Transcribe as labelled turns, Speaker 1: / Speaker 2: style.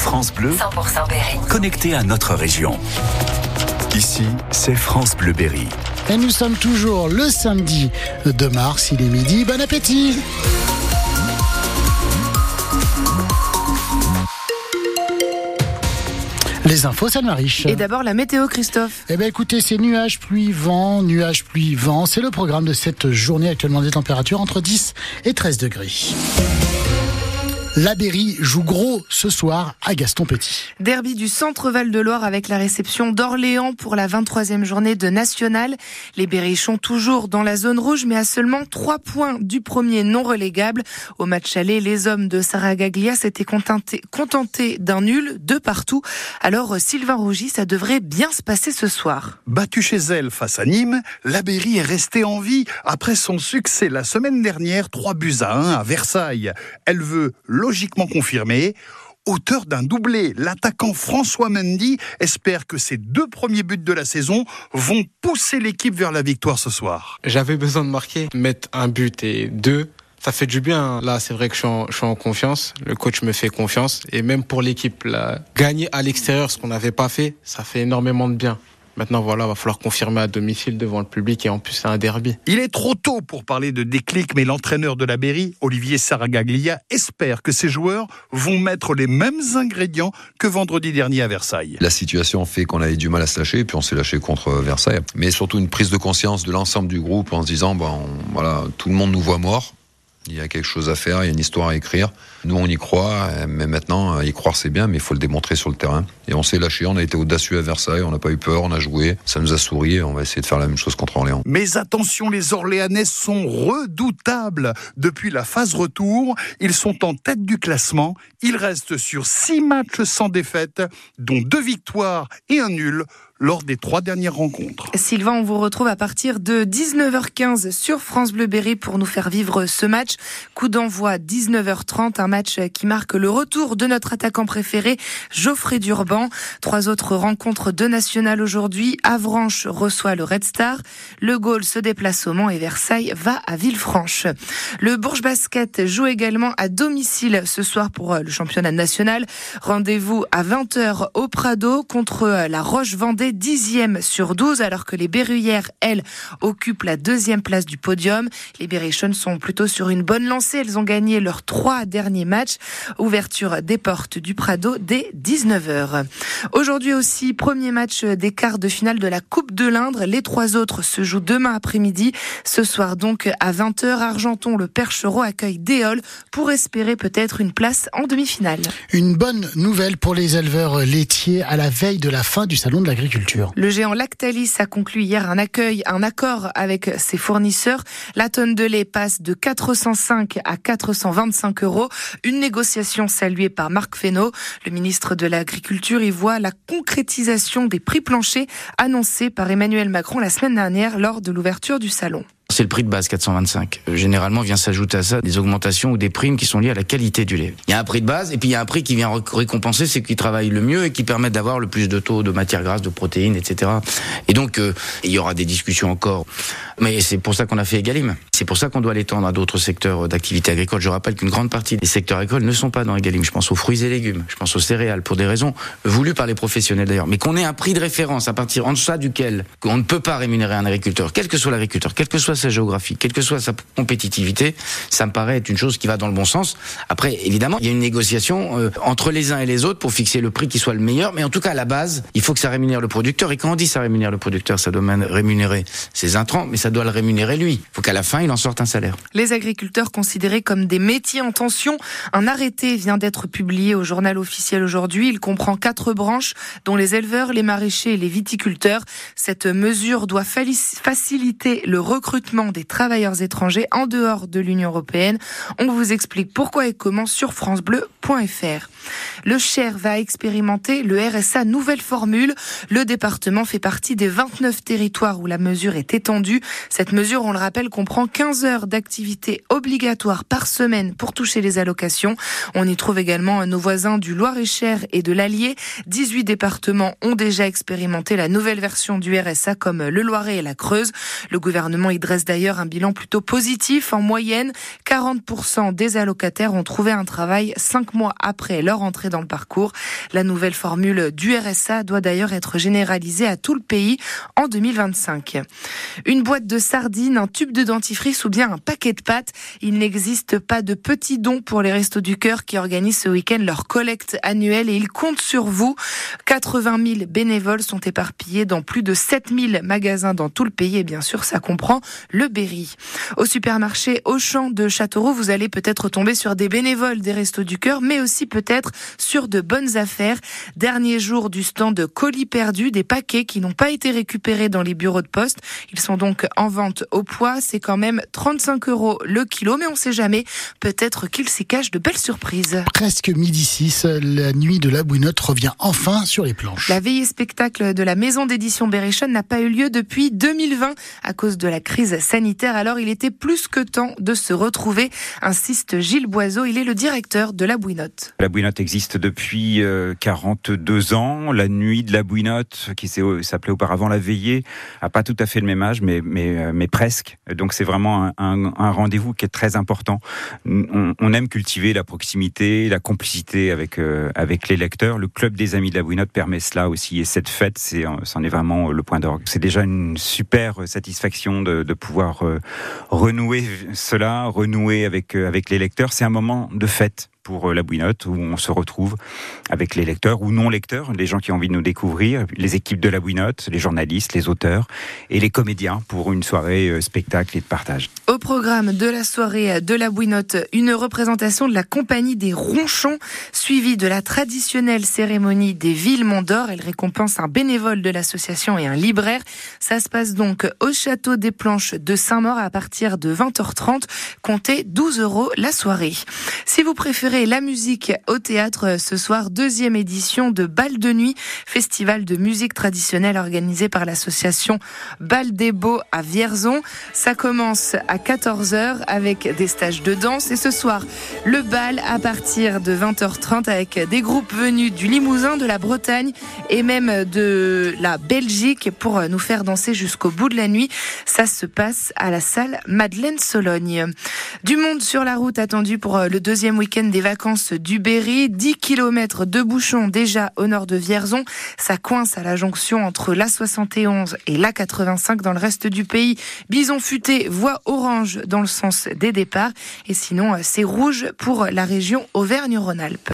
Speaker 1: France Bleu,
Speaker 2: 100% Berry.
Speaker 1: connecté à notre région. Ici, c'est France Bleu Berry.
Speaker 3: Et nous sommes toujours le samedi de mars, il est midi. Bon appétit Les infos, ça riche.
Speaker 4: Et d'abord la météo, Christophe.
Speaker 3: Eh bien écoutez, c'est nuages, pluie, vent, nuages, pluie, vent. C'est le programme de cette journée actuellement des températures entre 10 et 13 degrés. La Berry joue gros ce soir à Gaston Petit.
Speaker 4: Derby du Centre-Val de Loire avec la réception d'Orléans pour la 23e journée de National. Les Berrichons toujours dans la zone rouge, mais à seulement 3 points du premier non relégable. Au match aller, les hommes de Saragaglia s'étaient contentés, contentés d'un nul de partout. Alors Sylvain Rougy, ça devrait bien se passer ce soir.
Speaker 5: Battue chez elle face à Nîmes, la Berry est restée en vie après son succès la semaine dernière, 3 buts à 1 à Versailles. Elle veut logiquement confirmer. Auteur d'un doublé, l'attaquant François Mendy espère que ces deux premiers buts de la saison vont pousser l'équipe vers la victoire ce soir.
Speaker 6: J'avais besoin de marquer, mettre un but et deux. Ça fait du bien. Là, c'est vrai que je suis, en, je suis en confiance. Le coach me fait confiance. Et même pour l'équipe, gagner à l'extérieur, ce qu'on n'avait pas fait, ça fait énormément de bien. Maintenant, voilà, va falloir confirmer à domicile devant le public et en plus, c'est un derby.
Speaker 5: Il est trop tôt pour parler de déclic, mais l'entraîneur de la Berry, Olivier Saragaglia, espère que ses joueurs vont mettre les mêmes ingrédients que vendredi dernier à Versailles.
Speaker 7: La situation fait qu'on avait du mal à se lâcher, puis on s'est lâché contre Versailles. Mais surtout une prise de conscience de l'ensemble du groupe en se disant, bon, voilà, tout le monde nous voit morts. Il y a quelque chose à faire, il y a une histoire à écrire. Nous, on y croit, mais maintenant, y croire, c'est bien, mais il faut le démontrer sur le terrain. Et on s'est lâché, on a été audacieux à Versailles, on n'a pas eu peur, on a joué, ça nous a souri, et on va essayer de faire la même chose contre Orléans.
Speaker 5: Mais attention, les Orléanais sont redoutables. Depuis la phase retour, ils sont en tête du classement. Ils restent sur six matchs sans défaite, dont deux victoires et un nul lors des trois dernières rencontres.
Speaker 4: Sylvain, on vous retrouve à partir de 19h15 sur France Bleu Berry pour nous faire vivre ce match. Coup d'envoi 19h30, un match qui marque le retour de notre attaquant préféré, Geoffrey Durban. Trois autres rencontres de national aujourd'hui. Avranches reçoit le Red Star. Le Gaulle se déplace au Mans et Versailles va à Villefranche. Le Bourges Basket joue également à domicile ce soir pour le championnat national. Rendez-vous à 20h au Prado contre la Roche-Vendée dixième sur 12, alors que les Berruyères, elles, occupent la deuxième place du podium. Les Berrichonnes sont plutôt sur une bonne lancée. Elles ont gagné leurs trois derniers matchs. Ouverture des portes du Prado dès 19h. Aujourd'hui aussi, premier match des quarts de finale de la Coupe de l'Indre. Les trois autres se jouent demain après-midi. Ce soir donc à 20h, Argenton, le Perchereau accueille Déol pour espérer peut-être une place en demi-finale.
Speaker 3: Une bonne nouvelle pour les éleveurs laitiers à la veille de la fin du Salon de l'agriculture.
Speaker 4: Le géant Lactalis a conclu hier un accueil, un accord avec ses fournisseurs. La tonne de lait passe de 405 à 425 euros. Une négociation saluée par Marc Fesneau. Le ministre de l'Agriculture y voit la concrétisation des prix planchers annoncés par Emmanuel Macron la semaine dernière lors de l'ouverture du salon.
Speaker 8: C'est le prix de base 425. Généralement vient s'ajouter à ça des augmentations ou des primes qui sont liées à la qualité du lait. Il y a un prix de base et puis il y a un prix qui vient récompenser ceux qui travaillent le mieux et qui permettent d'avoir le plus de taux de matières grasses, de protéines, etc. Et donc euh, il y aura des discussions encore. Mais c'est pour ça qu'on a fait Egalim. C'est pour ça qu'on doit l'étendre à d'autres secteurs d'activité agricole. Je rappelle qu'une grande partie des secteurs agricoles ne sont pas dans Egalim. Je pense aux fruits et légumes, je pense aux céréales pour des raisons voulues par les professionnels d'ailleurs. Mais qu'on ait un prix de référence à partir en deçà duquel on ne peut pas rémunérer un agriculteur, quel que soit l'agriculteur, quel que soit sa géographie, quelle que soit sa compétitivité, ça me paraît être une chose qui va dans le bon sens. Après, évidemment, il y a une négociation euh, entre les uns et les autres pour fixer le prix qui soit le meilleur. Mais en tout cas, à la base, il faut que ça rémunère le producteur. Et quand on dit ça rémunère le producteur, ça doit rémunérer ses intrants, mais ça doit le rémunérer lui. Il faut qu'à la fin, il en sorte un salaire.
Speaker 4: Les agriculteurs considérés comme des métiers en tension, un arrêté vient d'être publié au journal officiel aujourd'hui. Il comprend quatre branches, dont les éleveurs, les maraîchers et les viticulteurs. Cette mesure doit faciliter le recrutement des travailleurs étrangers en dehors de l'Union européenne. On vous explique pourquoi et comment sur francebleu.fr. Le Cher va expérimenter le RSA nouvelle formule. Le département fait partie des 29 territoires où la mesure est étendue. Cette mesure, on le rappelle, comprend 15 heures d'activité obligatoire par semaine pour toucher les allocations. On y trouve également nos voisins du Loir-et-Cher et de l'Allier. 18 départements ont déjà expérimenté la nouvelle version du RSA comme le Loiret et la Creuse. Le gouvernement y dresse d'ailleurs un bilan plutôt positif. En moyenne, 40% des allocataires ont trouvé un travail cinq mois après leur entrée dans le parcours. La nouvelle formule du RSA doit d'ailleurs être généralisée à tout le pays en 2025. Une boîte de sardines, un tube de dentifrice ou bien un paquet de pâtes. Il n'existe pas de petits dons pour les Restos du Cœur qui organisent ce week-end leur collecte annuelle et ils comptent sur vous. 80 000 bénévoles sont éparpillés dans plus de 7 000 magasins dans tout le pays et bien sûr ça comprend le Berry. Au supermarché Auchan de Châteauroux, vous allez peut-être tomber sur des bénévoles des Restos du Cœur mais aussi peut-être sur de bonnes affaires. Dernier jour du stand de colis perdus, des paquets qui n'ont pas été récupérés dans les bureaux de poste. Ils sont donc en vente au poids. C'est quand même 35 euros le kilo, mais on sait jamais. Peut-être qu'il s'y cache de belles surprises.
Speaker 3: Presque midi 6, la nuit de la Bouinotte revient enfin sur les planches.
Speaker 4: La veillée spectacle de la maison d'édition Berrichon n'a pas eu lieu depuis 2020 à cause de la crise sanitaire. Alors il était plus que temps de se retrouver, insiste Gilles Boiseau. Il est le directeur de la Bouinotte.
Speaker 2: La Bouinotte existe depuis 42 ans. La nuit de la Bouinotte, qui s'appelait auparavant la veillée, a pas tout à fait le même âge, mais, mais presque. Donc c'est vraiment un, rendez-vous qui est très important. On, aime cultiver la proximité, la complicité avec, euh, les lecteurs. Le club des amis de la Bouinotte permet cela aussi. Et cette fête, c'en est vraiment le point d'orgue. C'est déjà une super satisfaction de pouvoir euh, renouer cela, renouer avec, euh, avec les lecteurs. C'est un moment de fête pour la Bouinotte, où on se retrouve avec les lecteurs ou non lecteurs, les gens qui ont envie de nous découvrir, les équipes de la Bouinotte, les journalistes, les auteurs et les comédiens pour une soirée spectacle et de partage.
Speaker 4: Au programme de la soirée de la Bouinotte, une représentation de la compagnie des Ronchons, suivie de la traditionnelle cérémonie des villes d'Or. Elle récompense un bénévole de l'association et un libraire. Ça se passe donc au château des Planches de Saint-Maur à partir de 20h30. Comptez 12 euros la soirée. Si vous préférez la musique au théâtre ce soir, deuxième édition de Bal de Nuit, festival de musique traditionnelle organisé par l'association Bal des Beaux à Vierzon. Ça commence à 14h avec des stages de danse et ce soir, le bal à partir de 20h30 avec des groupes venus du Limousin, de la Bretagne et même de la Belgique pour nous faire danser jusqu'au bout de la nuit. Ça se passe à la salle Madeleine Sologne. Du monde sur la route attendu pour le deuxième week-end des vacances du Berry. 10 km de bouchons déjà au nord de Vierzon. Ça coince à la jonction entre l'A71 et l'A85 dans le reste du pays. Bison futé, voie orange dans le sens des départs. Et sinon, c'est rouge pour la région Auvergne-Rhône-Alpes.